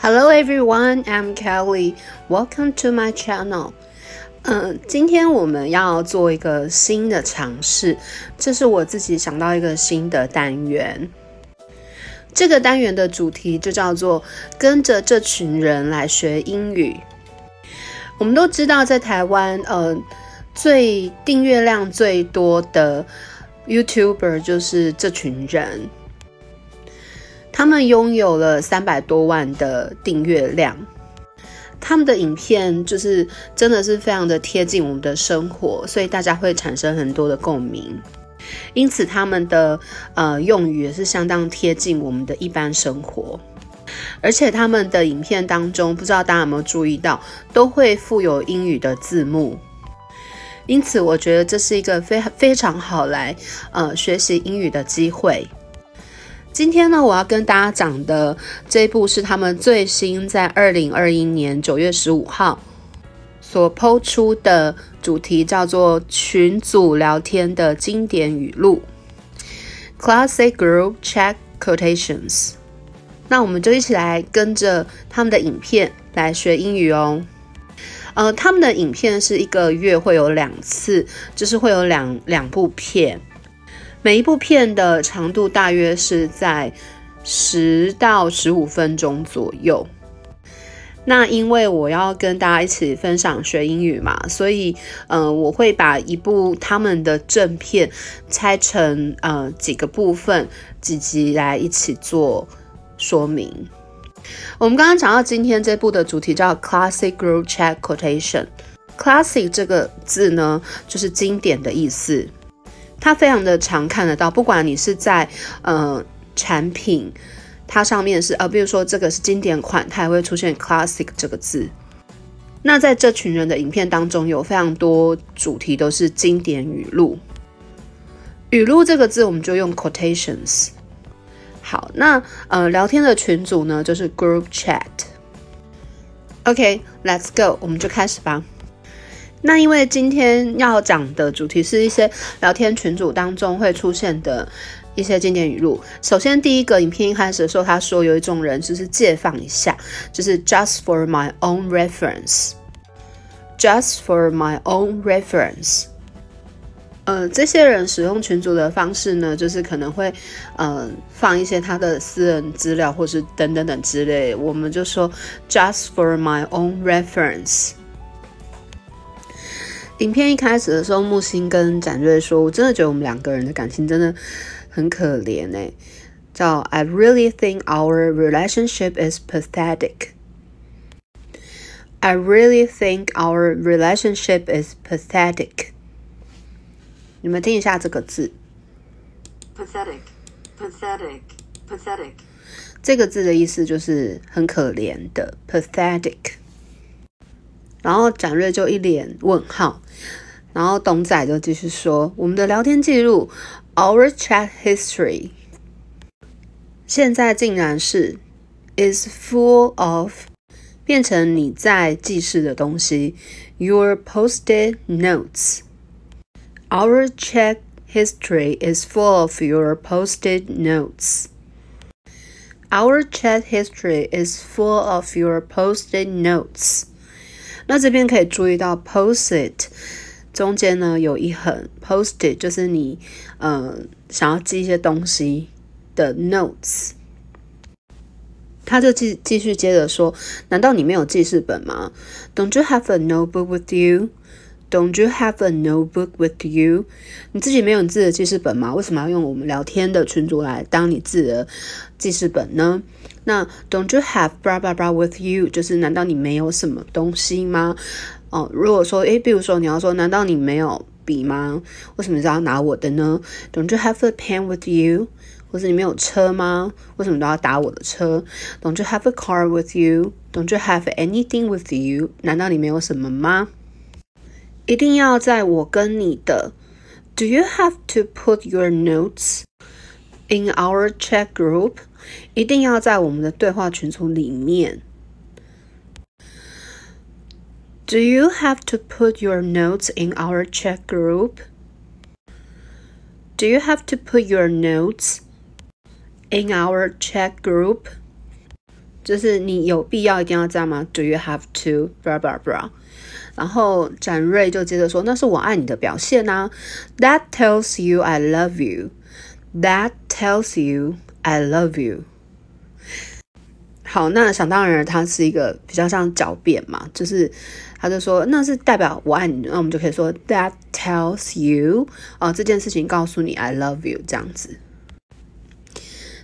Hello everyone, I'm Kelly. Welcome to my channel. 嗯，今天我们要做一个新的尝试，这是我自己想到一个新的单元。这个单元的主题就叫做“跟着这群人来学英语”。我们都知道，在台湾，呃，最订阅量最多的 YouTuber 就是这群人。他们拥有了三百多万的订阅量，他们的影片就是真的是非常的贴近我们的生活，所以大家会产生很多的共鸣。因此，他们的呃用语也是相当贴近我们的一般生活。而且，他们的影片当中，不知道大家有没有注意到，都会附有英语的字幕。因此，我觉得这是一个非非常好来呃学习英语的机会。今天呢，我要跟大家讲的这一部是他们最新在二零二一年九月十五号所抛出的主题，叫做群组聊天的经典语录 （Classic Group Chat Quotations）。那我们就一起来跟着他们的影片来学英语哦。呃，他们的影片是一个月会有两次，就是会有两两部片。每一部片的长度大约是在十到十五分钟左右。那因为我要跟大家一起分享学英语嘛，所以呃，我会把一部他们的正片拆成呃几个部分几集来一起做说明。我们刚刚讲到今天这部的主题叫 Classic Group Chat Quotation。Classic 这个字呢，就是经典的意思。它非常的常看得到，不管你是在呃产品，它上面是呃，比如说这个是经典款，它也会出现 classic 这个字。那在这群人的影片当中，有非常多主题都是经典语录。语录这个字，我们就用 quotations。好，那呃聊天的群组呢，就是 group chat。OK，let's go，我们就开始吧。那因为今天要讲的主题是一些聊天群组当中会出现的一些经典语录。首先，第一个影片一开始的时候，他说有一种人就是借放一下，就是 just for my own reference，just for my own reference。呃，这些人使用群组的方式呢，就是可能会呃放一些他的私人资料，或是等等等之类，我们就说 just for my own reference。影片一开始的时候，木星跟展瑞说：“我真的觉得我们两个人的感情真的很可怜哎。”叫 “I really think our relationship is pathetic.” I really think our relationship is pathetic. 你们听一下这个字，pathetic, pathetic, pathetic。这个字的意思就是很可怜的，pathetic。然后展瑞就一脸问号，然后董仔就继续说：“我们的聊天记录，our chat history，现在竟然是 is full of 变成你在记事的东西，your posted notes。Our chat history is full of your posted notes. Our chat history is full of your posted notes. 那这边可以注意到 post-it 中间呢有一横，post-it 就是你呃想要记一些东西的 notes。他就继继续接着说：“难道你没有记事本吗？Don't you have a notebook with you? Don't you have a notebook with you？你自己没有你自己的记事本吗？为什么要用我们聊天的群组来当你自己的记事本呢？”那 Don't you have blah blah blah with you？就是难道你没有什么东西吗？哦，如果说诶，比如说你要说，难道你没有笔吗？为什么要拿我的呢？Don't you have a pen with you？或者你没有车吗？为什么都要打我的车？Don't you have a car with you？Don't you have anything with you？难道你没有什么吗？一定要在我跟你的。Do you have to put your notes in our chat group？一定要在我们的对话群组里面。Do you have to put your notes in our chat group? Do you have to put your notes in our chat group? 就是你有必要一定要这样吗？Do you have to blah blah blah？ 然后展瑞就接着说：“那是我爱你的表现啊。”That tells you I love you. That tells you I love you. 好，那想当然，它是一个比较像狡辩嘛，就是他就说那是代表我爱你，那我们就可以说 That tells you 哦，这件事情告诉你 I love you 这样子。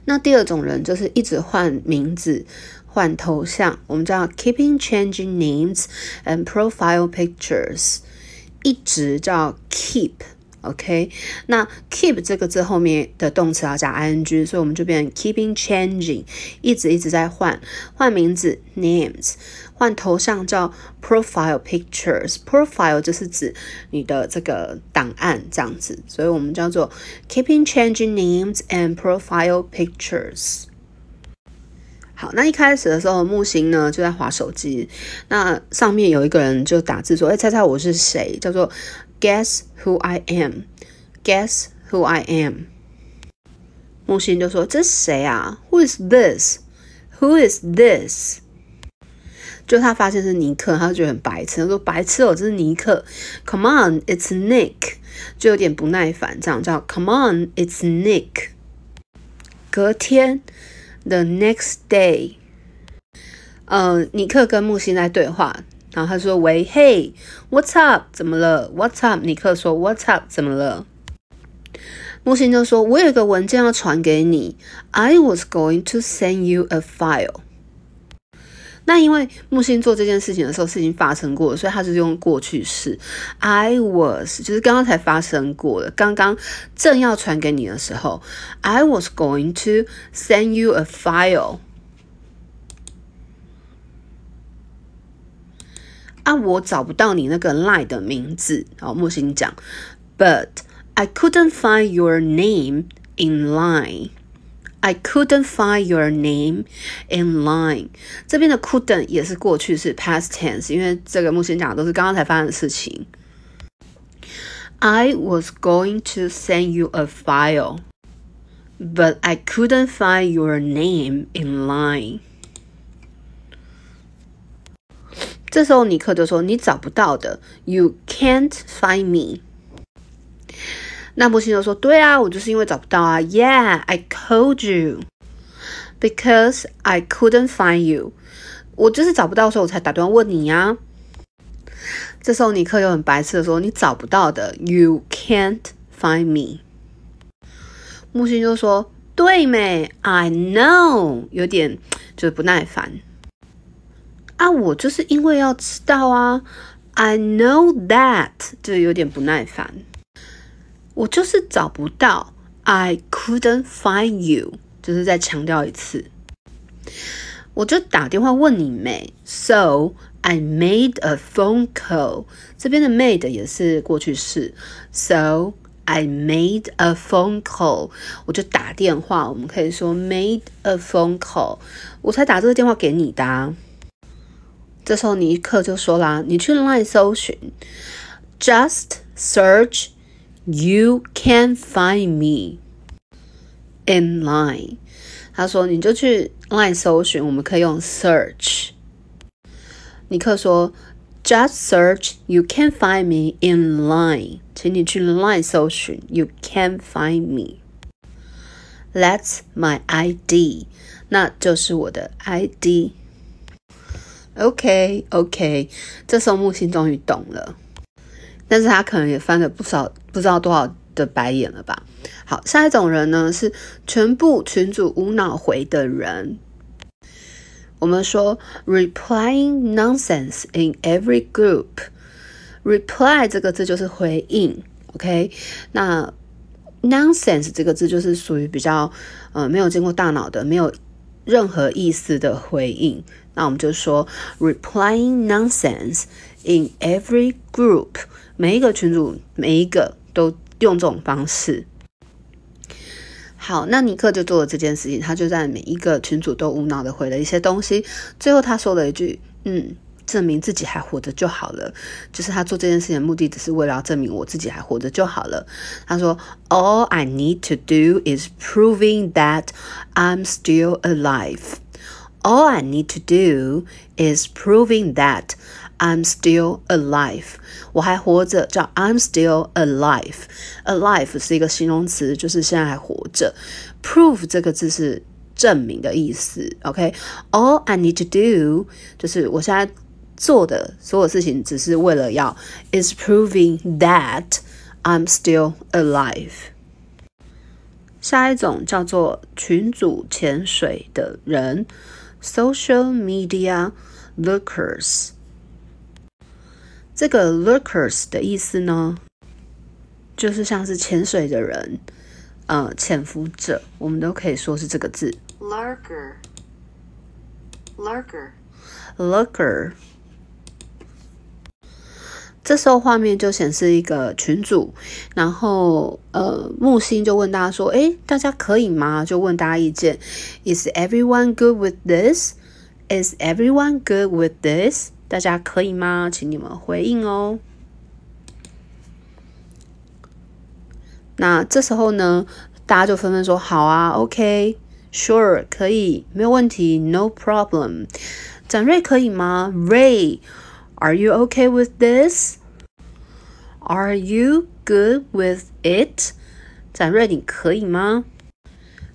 那第二种人就是一直换名字、换头像，我们叫 keeping changing names and profile pictures，一直叫 keep。OK，那 keep 这个字后面的动词要加 ing，所以我们就变成 keeping changing，一直一直在换换名字 names，换头像叫 profile pictures，profile 就是指你的这个档案这样子，所以我们叫做 keeping changing names and profile pictures。 好，那一开始的时候，木星呢就在划手机，那上面有一个人就打字说：“哎，猜猜我是谁？”叫做 Guess who I am? Guess who I am? 木星就说：“这是谁啊？Who is this? Who is this?” 就他发现是尼克，他就觉得很白痴。他说：“白痴哦，这是尼克。”Come on, it's Nick。就有点不耐烦，这样叫 “Come on, it's Nick。”隔天，the next day，呃，尼克跟木星在对话。然后他说：“喂，嘿，What's up？怎么了？What's up？” 尼克说：“What's up？怎么了？”木星就说：“我有一个文件要传给你。I was going to send you a file。”那因为木星做这件事情的时候，事情发生过，所以他是用过去式。I was 就是刚刚才发生过的，刚刚正要传给你的时候，I was going to send you a file。啊，我找不到你那个 line 的名字。好，木星讲，But I couldn't find your name in line. I couldn't find your name in line. 这边的 couldn't 也是过去式 past tense，因为这个木星讲的都是刚刚才发生的事情。I was going to send you a file, but I couldn't find your name in line. 这时候尼克就说：“你找不到的，You can't find me。” 那木星就说：“对啊，我就是因为找不到啊。”Yeah, I called you because I couldn't find you。我就是找不到，所以我才打电话问你呀。这时候尼克又很白痴的说：“你找不到的，You can't find me。”木星就说：“对没？I know。”有点就是不耐烦。啊，我就是因为要知道啊，I know that，就有点不耐烦。我就是找不到，I couldn't find you，就是再强调一次。我就打电话问你妹，So I made a phone call。这边的 made 也是过去式，So I made a phone call。我就打电话，我们可以说 made a phone call。我才打这个电话给你的。这时候尼克就说啦：“你去 Line 搜寻，just search you can find me in line。”他说：“你就去 Line 搜寻，我们可以用 search。”尼克说：“just search you can find me in line。”请你去 Line 搜寻，you can find me。That's my ID，那就是我的 ID。OK，OK，这时候木星终于懂了， 但是他可能也翻了不少不知道多少的白眼了吧。好，下一种人呢是全部群主无脑回的人。我们说 replying nonsense in every group。reply 这个字就是回应，OK？那 nonsense 这个字就是属于比较呃没有经过大脑的，没有任何意思的回应。那我们就说 replying nonsense in every group，每一个群主每一个都用这种方式。好，那尼克就做了这件事情，他就在每一个群主都无脑的回了一些东西。最后他说了一句：“嗯，证明自己还活着就好了。”就是他做这件事情的目的，只是为了要证明我自己还活着就好了。他说：“All I need to do is proving that I'm still alive。” All I need to do is proving that I'm still alive。我还活着，叫 I'm still alive。alive 是一个形容词，就是现在还活着。Prove 这个字是证明的意思。OK，All I need to do 就是我现在做的所有事情，只是为了要 is proving that I'm still alive。下一种叫做群组潜水的人，social media lurkers。 这个 lurkers 的意思呢，就是像是潜水的人，呃，潜伏者，我们都可以说是这个字。Lurker. Lurker. lurker。这时候画面就显示一个群组，然后呃木星就问大家说：“诶，大家可以吗？”就问大家意见。Is everyone good with this? Is everyone good with this? 大家可以吗？请你们回应哦。那这时候呢，大家就纷纷说：“好啊，OK，Sure，可以，没有问题，No problem。”展瑞可以吗？Ray，Are you okay with this? Are you good with it? 展瑞，你可以吗？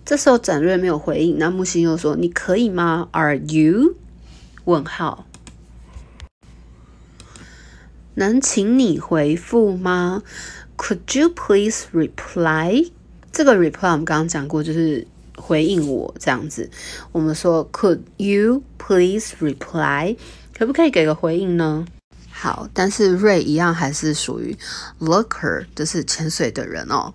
这时候展瑞没有回应，那木星又说：“你可以吗？Are you？” 问号。能请你回复吗？Could you please reply？这个 reply 我们刚刚讲过，就是回应我这样子。我们说 Could you please reply？可不可以给个回应呢？好，但是瑞一样还是属于 looker，就是潜水的人哦。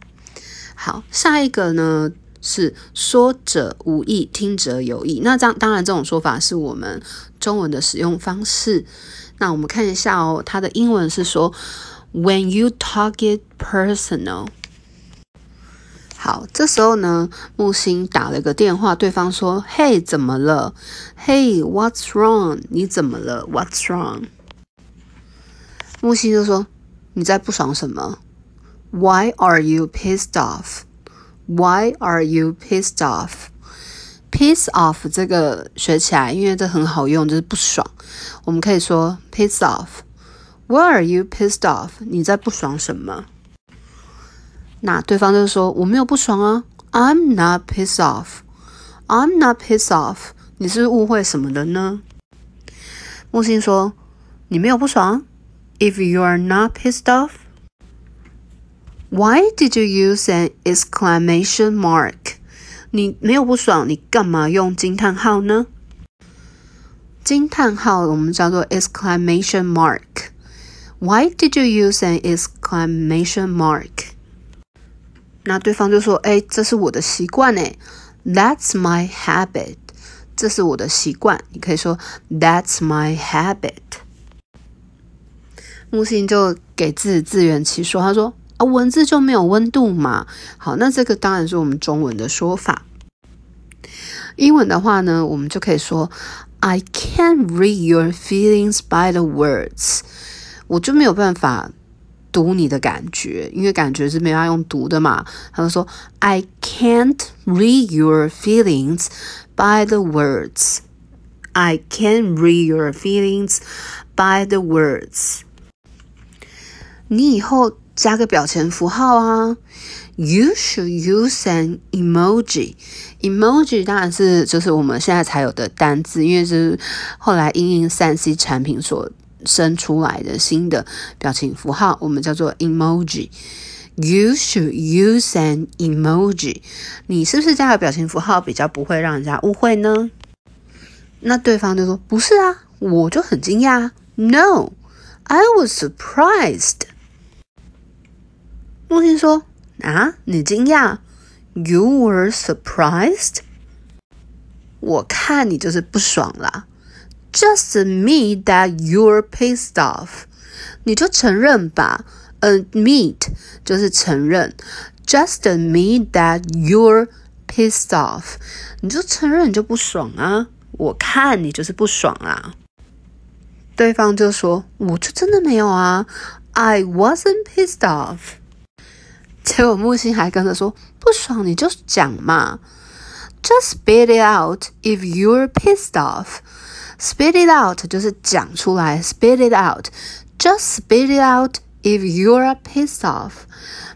好，下一个呢是说者无意，听者有意。那这样当然这种说法是我们中文的使用方式。那我们看一下哦，它的英文是说，When you talk it personal。好，这时候呢，木星打了个电话，对方说：“Hey，怎么了？Hey，What's wrong？你怎么了？What's wrong？” 木星就说：“你在不爽什么？Why are you pissed off？Why are you pissed off？” Piss off 这个学起来，因为这很好用，就是不爽。我们可以说 piss off。Why are you pissed off？你在不爽什么？那对方就是说我没有不爽啊，I'm not pissed off。I'm not pissed off。你是误会什么了呢？木星说你没有不爽。If you are not pissed off，why did you use an exclamation mark？你没有不爽，你干嘛用惊叹号呢？惊叹号我们叫做 exclamation mark。Why did you use an exclamation mark？那对方就说：“哎，这是我的习惯哎，That's my habit。这是我的习惯。你可以说 That's my habit。”木星就给自己自圆其说，他说。啊，文字就没有温度嘛？好，那这个当然是我们中文的说法。英文的话呢，我们就可以说，I can't read your feelings by the words。我就没有办法读你的感觉，因为感觉是没法用读的嘛。他就说，I can't read your feelings by the words。I can't read your feelings by the words。你以后。加个表情符号啊！You should use an emoji. Emoji 当然是就是我们现在才有的单字，因为是后来英英三 C 产品所生出来的新的表情符号，我们叫做 emoji. You should use an emoji. 你是不是加个表情符号比较不会让人家误会呢？那对方就说不是啊，我就很惊讶。No, I was surprised. 木星说：“啊，你惊讶？You were surprised？我看你就是不爽啦。Just admit that you're pissed off。你就承认吧。Admit 就是承认。Just admit that you're pissed off。你就承认你就不爽啊。我看你就是不爽啊。对方就说：我就真的没有啊。I wasn't pissed off。”结果木星还跟着说：“不爽你就讲嘛。” Just spit it out if you're pissed off. Spit it out 就是讲出来，spit it out. Just spit it out if you're pissed off.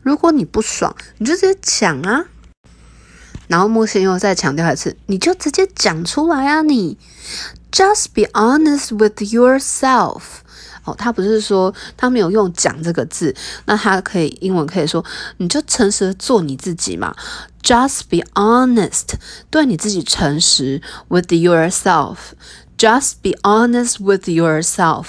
如果你不爽，你就直接讲啊。然后木星又再强调一次，你就直接讲出来啊！你 just be honest with yourself。他不是说他没有用“讲”这个字，那他可以英文可以说，你就诚实的做你自己嘛。Just be honest，对你自己诚实，with yourself。Just be honest with yourself，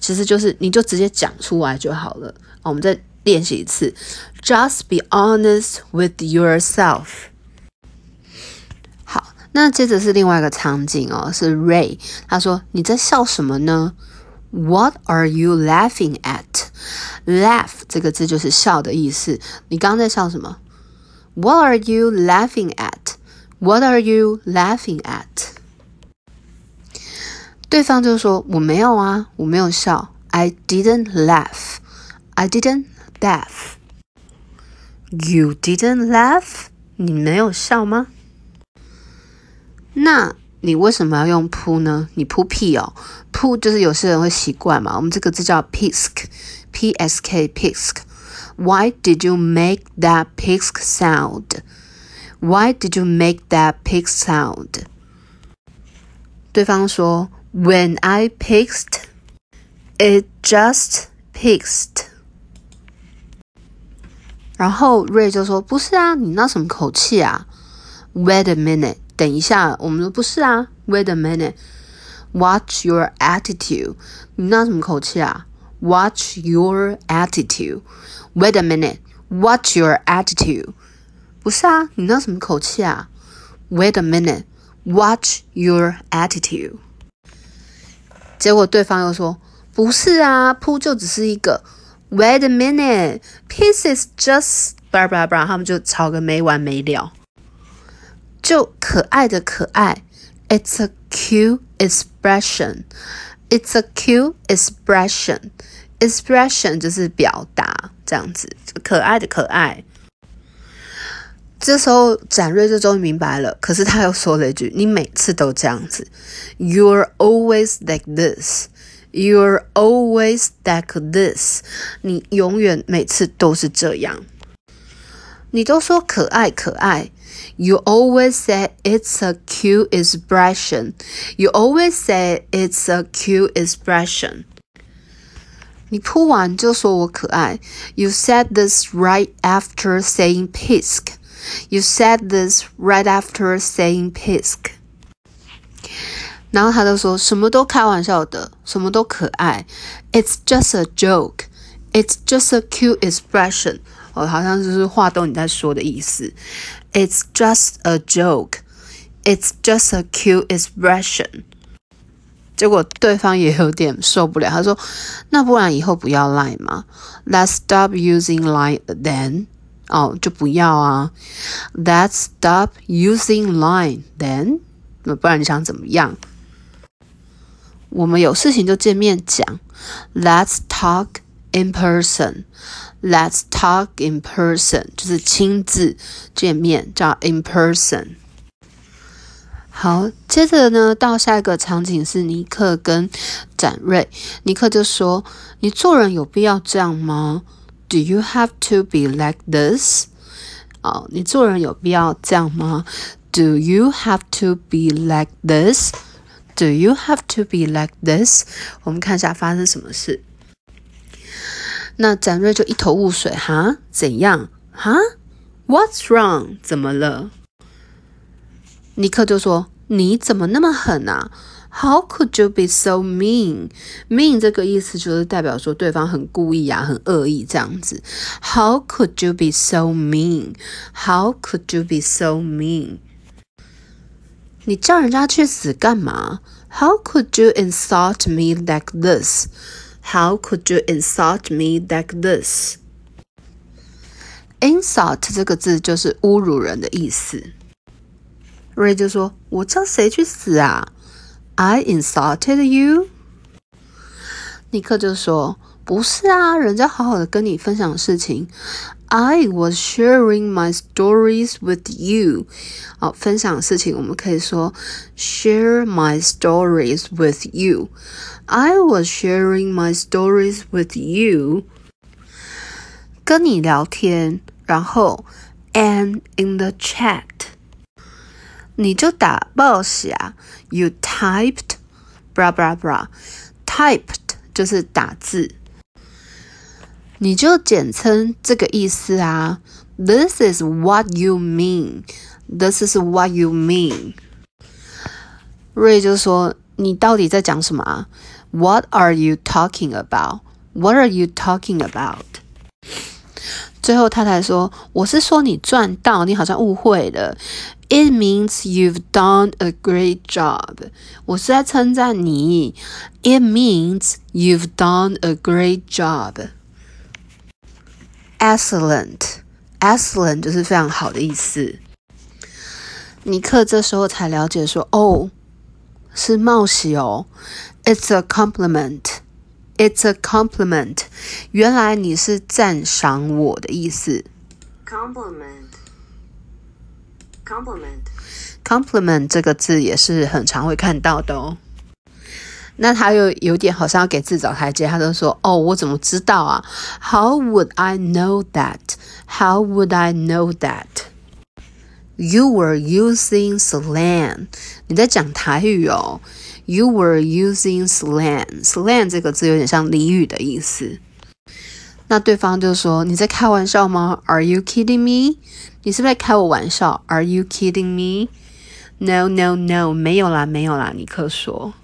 其实就是你就直接讲出来就好了。我们再练习一次，Just be honest with yourself。好，那接着是另外一个场景哦，是 Ray，他说你在笑什么呢 ？What are you laughing at? Laugh 这个字就是笑的意思。你刚刚在笑什么？What are you laughing at? What are you laughing at? 对方就说我没有啊，我没有笑。I didn't laugh. I didn't laugh. You didn't laugh. 你没有笑吗？那 你为什么要用扑呢？你扑屁哦，扑就是有些人会习惯嘛。我们这个字叫 pisk，p s k pisk。Why did you make that pisk sound? Why did you make that pisk sound? 对方说，When I pissed, it just pissed。然后瑞就说：“不是啊，你那什么口气啊？”Wait a minute， 等一下，我们说不是啊。Wait a minute，Watch your attitude，你那什么口气啊？Watch your attitude，Wait a minute，Watch your attitude，不是啊，你那什么口气啊？Wait a minute，Watch your attitude。结果对方又说：“不是啊，扑就只是一个。” Wait a minute, pieces just blah blah blah，他们就吵个没完没了。就可爱的可爱，It's a cute expression. It's a cute expression. Expression 就是表达这样子，可爱的可爱。这时候展瑞就终于明白了，可是他又说了一句：“你每次都这样子，You're always like this。” You're always like this。你永远每次都是这样。你都说可爱可爱。You always say it's a cute expression. You always say it's a cute expression. 你扑完就说我可爱。You said this right after saying pisk. You said this right after saying pisk. 然后他就说什么都开玩笑的，什么都可爱。It's just a joke. It's just a cute expression. 哦，好像就是话都你在说的意思。It's just a joke. It's just a cute expression. 结果对方也有点受不了，他说：“那不然以后不要 lie 吗？Let's stop using lie then. 哦，就不要啊。Let's stop using lie then. 那不然你想怎么样？”我们有事情就见面讲，Let's talk in person. Let's talk in person，就是亲自见面，叫 in person。好，接着呢，到下一个场景是尼克跟展瑞。尼克就说：“你做人有必要这样吗？Do you have to be like this？” 哦，你做人有必要这样吗？Do you have to be like this？Do you have to be like this？我们看一下发生什么事。那展瑞就一头雾水，哈？怎样？哈？What's wrong？怎么了？尼克就说：“你怎么那么狠啊？How could you be so mean？mean 这个意思就是代表说对方很故意啊，很恶意这样子。How could you be so mean？How could you be so mean？你叫人家去死干嘛？How could you insult me like this? How could you insult me like this? Insult 这个字就是侮辱人的意思。瑞就说：“我叫谁去死啊？”I insulted you。尼克就说 不是啊，人家好好的跟你分享事情。I was sharing my stories with you。好，分享事情我们可以说 share my stories with you。I was sharing my stories with you。跟你聊天，然后 and in the chat，你就打 boss 啊，you typed，bra bra bra，typed 就是打字。你就简称这个意思啊。This is what you mean. This is what you mean. 瑞就说：“你到底在讲什么啊？What are you talking about? What are you talking about？” 最后他才说：“我是说你赚到，你好像误会了。It means you've done a great job。我是在称赞你。It means you've done a great job。” Excellent，excellent 就是非常好的意思。尼克这时候才了解说：“哦，是冒喜哦。”It's a compliment，It's a compliment。原来你是赞赏我的意思。Compliment，compliment，compliment 这个字也是很常会看到的哦。那他又有点好像要给自己找台阶，他就说：“哦，我怎么知道啊？How would I know that? How would I know that? You were using slang。你在讲台语哦。You were using slang。slang 这个字有点像俚语的意思。那对方就说：你在开玩笑吗？Are you kidding me？你是不是在开我玩笑？Are you kidding me？No, no, no，没有啦，没有啦。尼克说。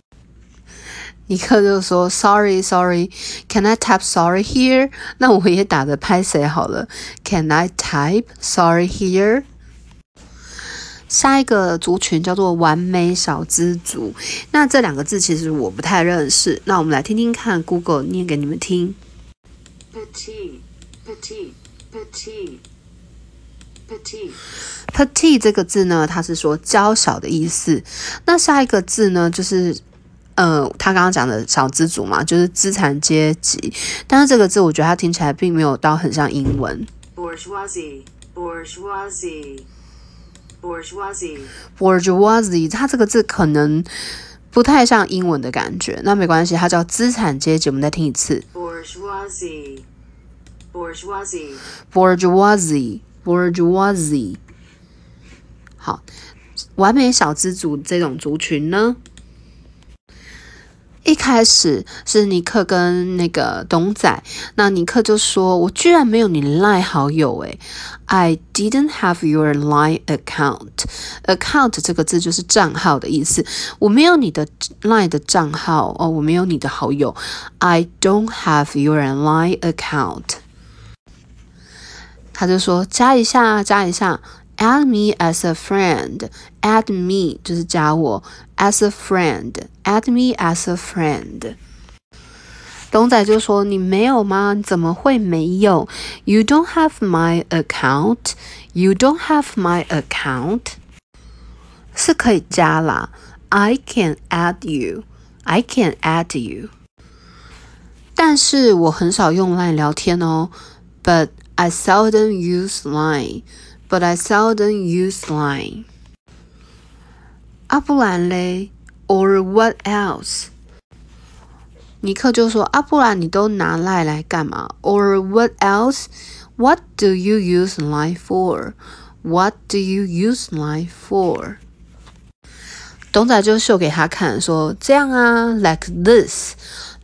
尼克就说：“Sorry, sorry. Can I type sorry here？” 那我也打着拍谁好了。Can I type sorry here？下一个族群叫做完美小资族。那这两个字其实我不太认识。那我们来听听看，Google 念给你们听。Petite, petite, petite, petite. Petite 这个字呢，它是说娇小的意思。那下一个字呢，就是。呃，他刚刚讲的小资族嘛，就是资产阶级。但是这个字，我觉得它听起来并没有到很像英文。bourgeoisie，bourgeoisie，bourgeoisie，bourgeoisie，它这个字可能不太像英文的感觉。那没关系，它叫资产阶级。我们再听一次。bourgeoisie，bourgeoisie，bourgeoisie，bourgeoisie。好，完美小资族这种族群呢？一开始是尼克跟那个董仔，那尼克就说：“我居然没有你赖好友诶 i didn't have your line account。account 这个字就是账号的意思，我没有你的 line 的账号哦，我没有你的好友。I don't have your line account。他就说加一下，加一下。” Add me as a friend. Add me 就是加我，as a friend. Add me as a friend. 董仔就说：“你没有吗？你怎么会没有？You don't have my account. You don't have my account. 是可以加啦。I can add you. I can add you. 但是我很少用 Line 聊天哦。But I seldom use Line but I seldom use Line. 啊，不然嘞？Or what else？尼克就说：“啊，不然你都拿赖来干嘛？Or what else? What do you use Line for? What do you use Line for？” 董仔就秀给他看，说：“这样啊，like this,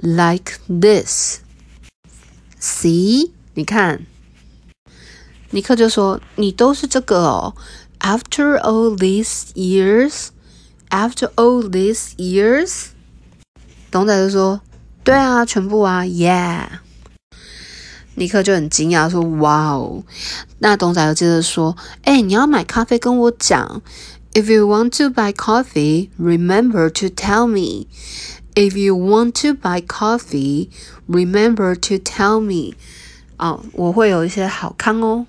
like this. See？你看。”尼克就说：“你都是这个哦。”After all these years, after all these years，董仔就说：“对啊，全部啊，Yeah。”尼克就很惊讶说：“哇哦！”那董仔又接着说：“哎，你要买咖啡跟我讲。If you want to buy coffee, remember to tell me. If you want to buy coffee, remember to tell me. 哦，我会有一些好康哦。”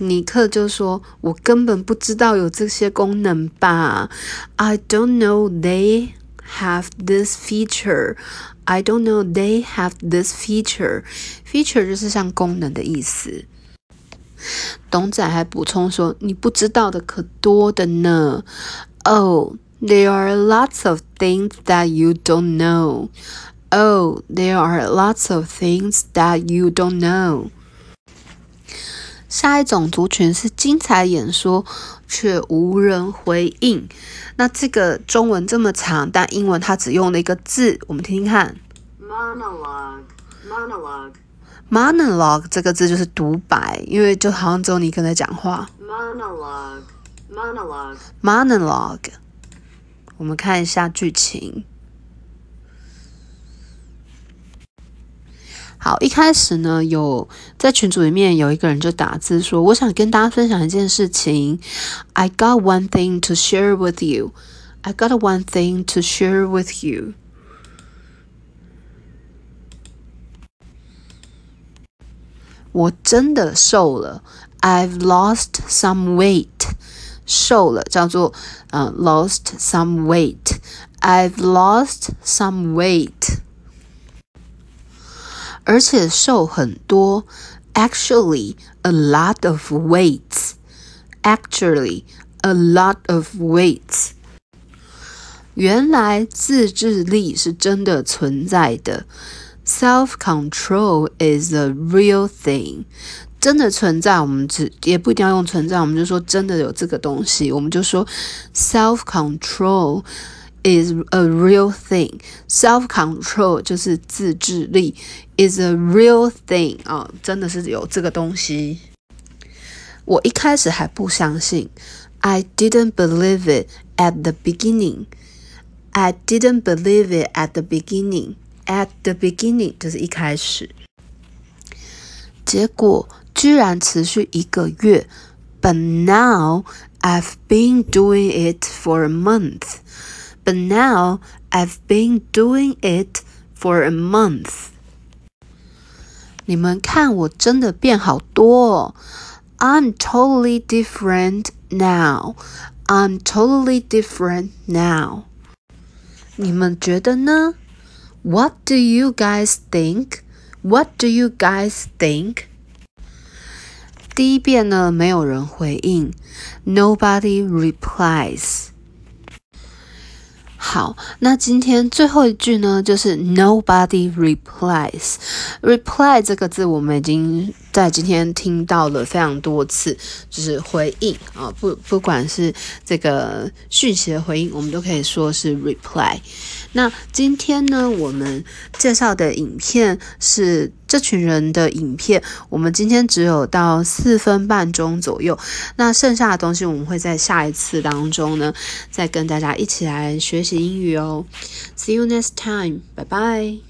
尼克就说：“我根本不知道有这些功能吧？I don't know they have this feature. I don't know they have this feature. Feature 就是像功能的意思。董仔还补充说：“你不知道的可多的呢。” Oh, there are lots of things that you don't know. Oh, there are lots of things that you don't know. 下一种族群是精彩演说却无人回应。那这个中文这么长，但英文它只用了一个字，我们听听看。monologue, monologue, monologue 这个字就是独白，因为就好像只有你一个人在讲话。monologue, monologue, monologue，我们看一下剧情。好，一开始呢，有在群组里面有一个人就打字说：“我想跟大家分享一件事情。I got one thing to share with you. I got one thing to share with you.” 我真的瘦了，I've lost some weight。瘦了叫做呃 lost some weight。I've lost some weight。而且瘦很多，actually a lot of weights。Actually a lot of weights。原来自制力是真的存在的。Self control is a real thing，真的存在。我们只也不一定要用存在，我们就说真的有这个东西，我们就说 self control is a real thing。Self control 就是自制力，is a real thing 啊、真的是有这个东西。我一开始还不相信，I didn't believe it at the beginning。I didn't believe it at the beginning. At the beginning 就是一开始，结果居然持续一个月。But now I've been doing it for a month. But now I've been doing it for a month. 你们看，我真的变好多哦。I'm totally different now. I'm totally different now. 你们觉得呢？What do you guys think? What do you guys think? 第一遍呢，没有人回应，Nobody replies。 好，那今天最后一句呢，就是 Nobody replies。Reply 这个字我们已经在今天听到了非常多次，就是回应啊，不不管是这个讯息的回应，我们都可以说是 reply。那今天呢，我们介绍的影片是这群人的影片，我们今天只有到四分半钟左右，那剩下的东西我们会在下一次当中呢，再跟大家一起来学习英语哦。See you next time，拜拜。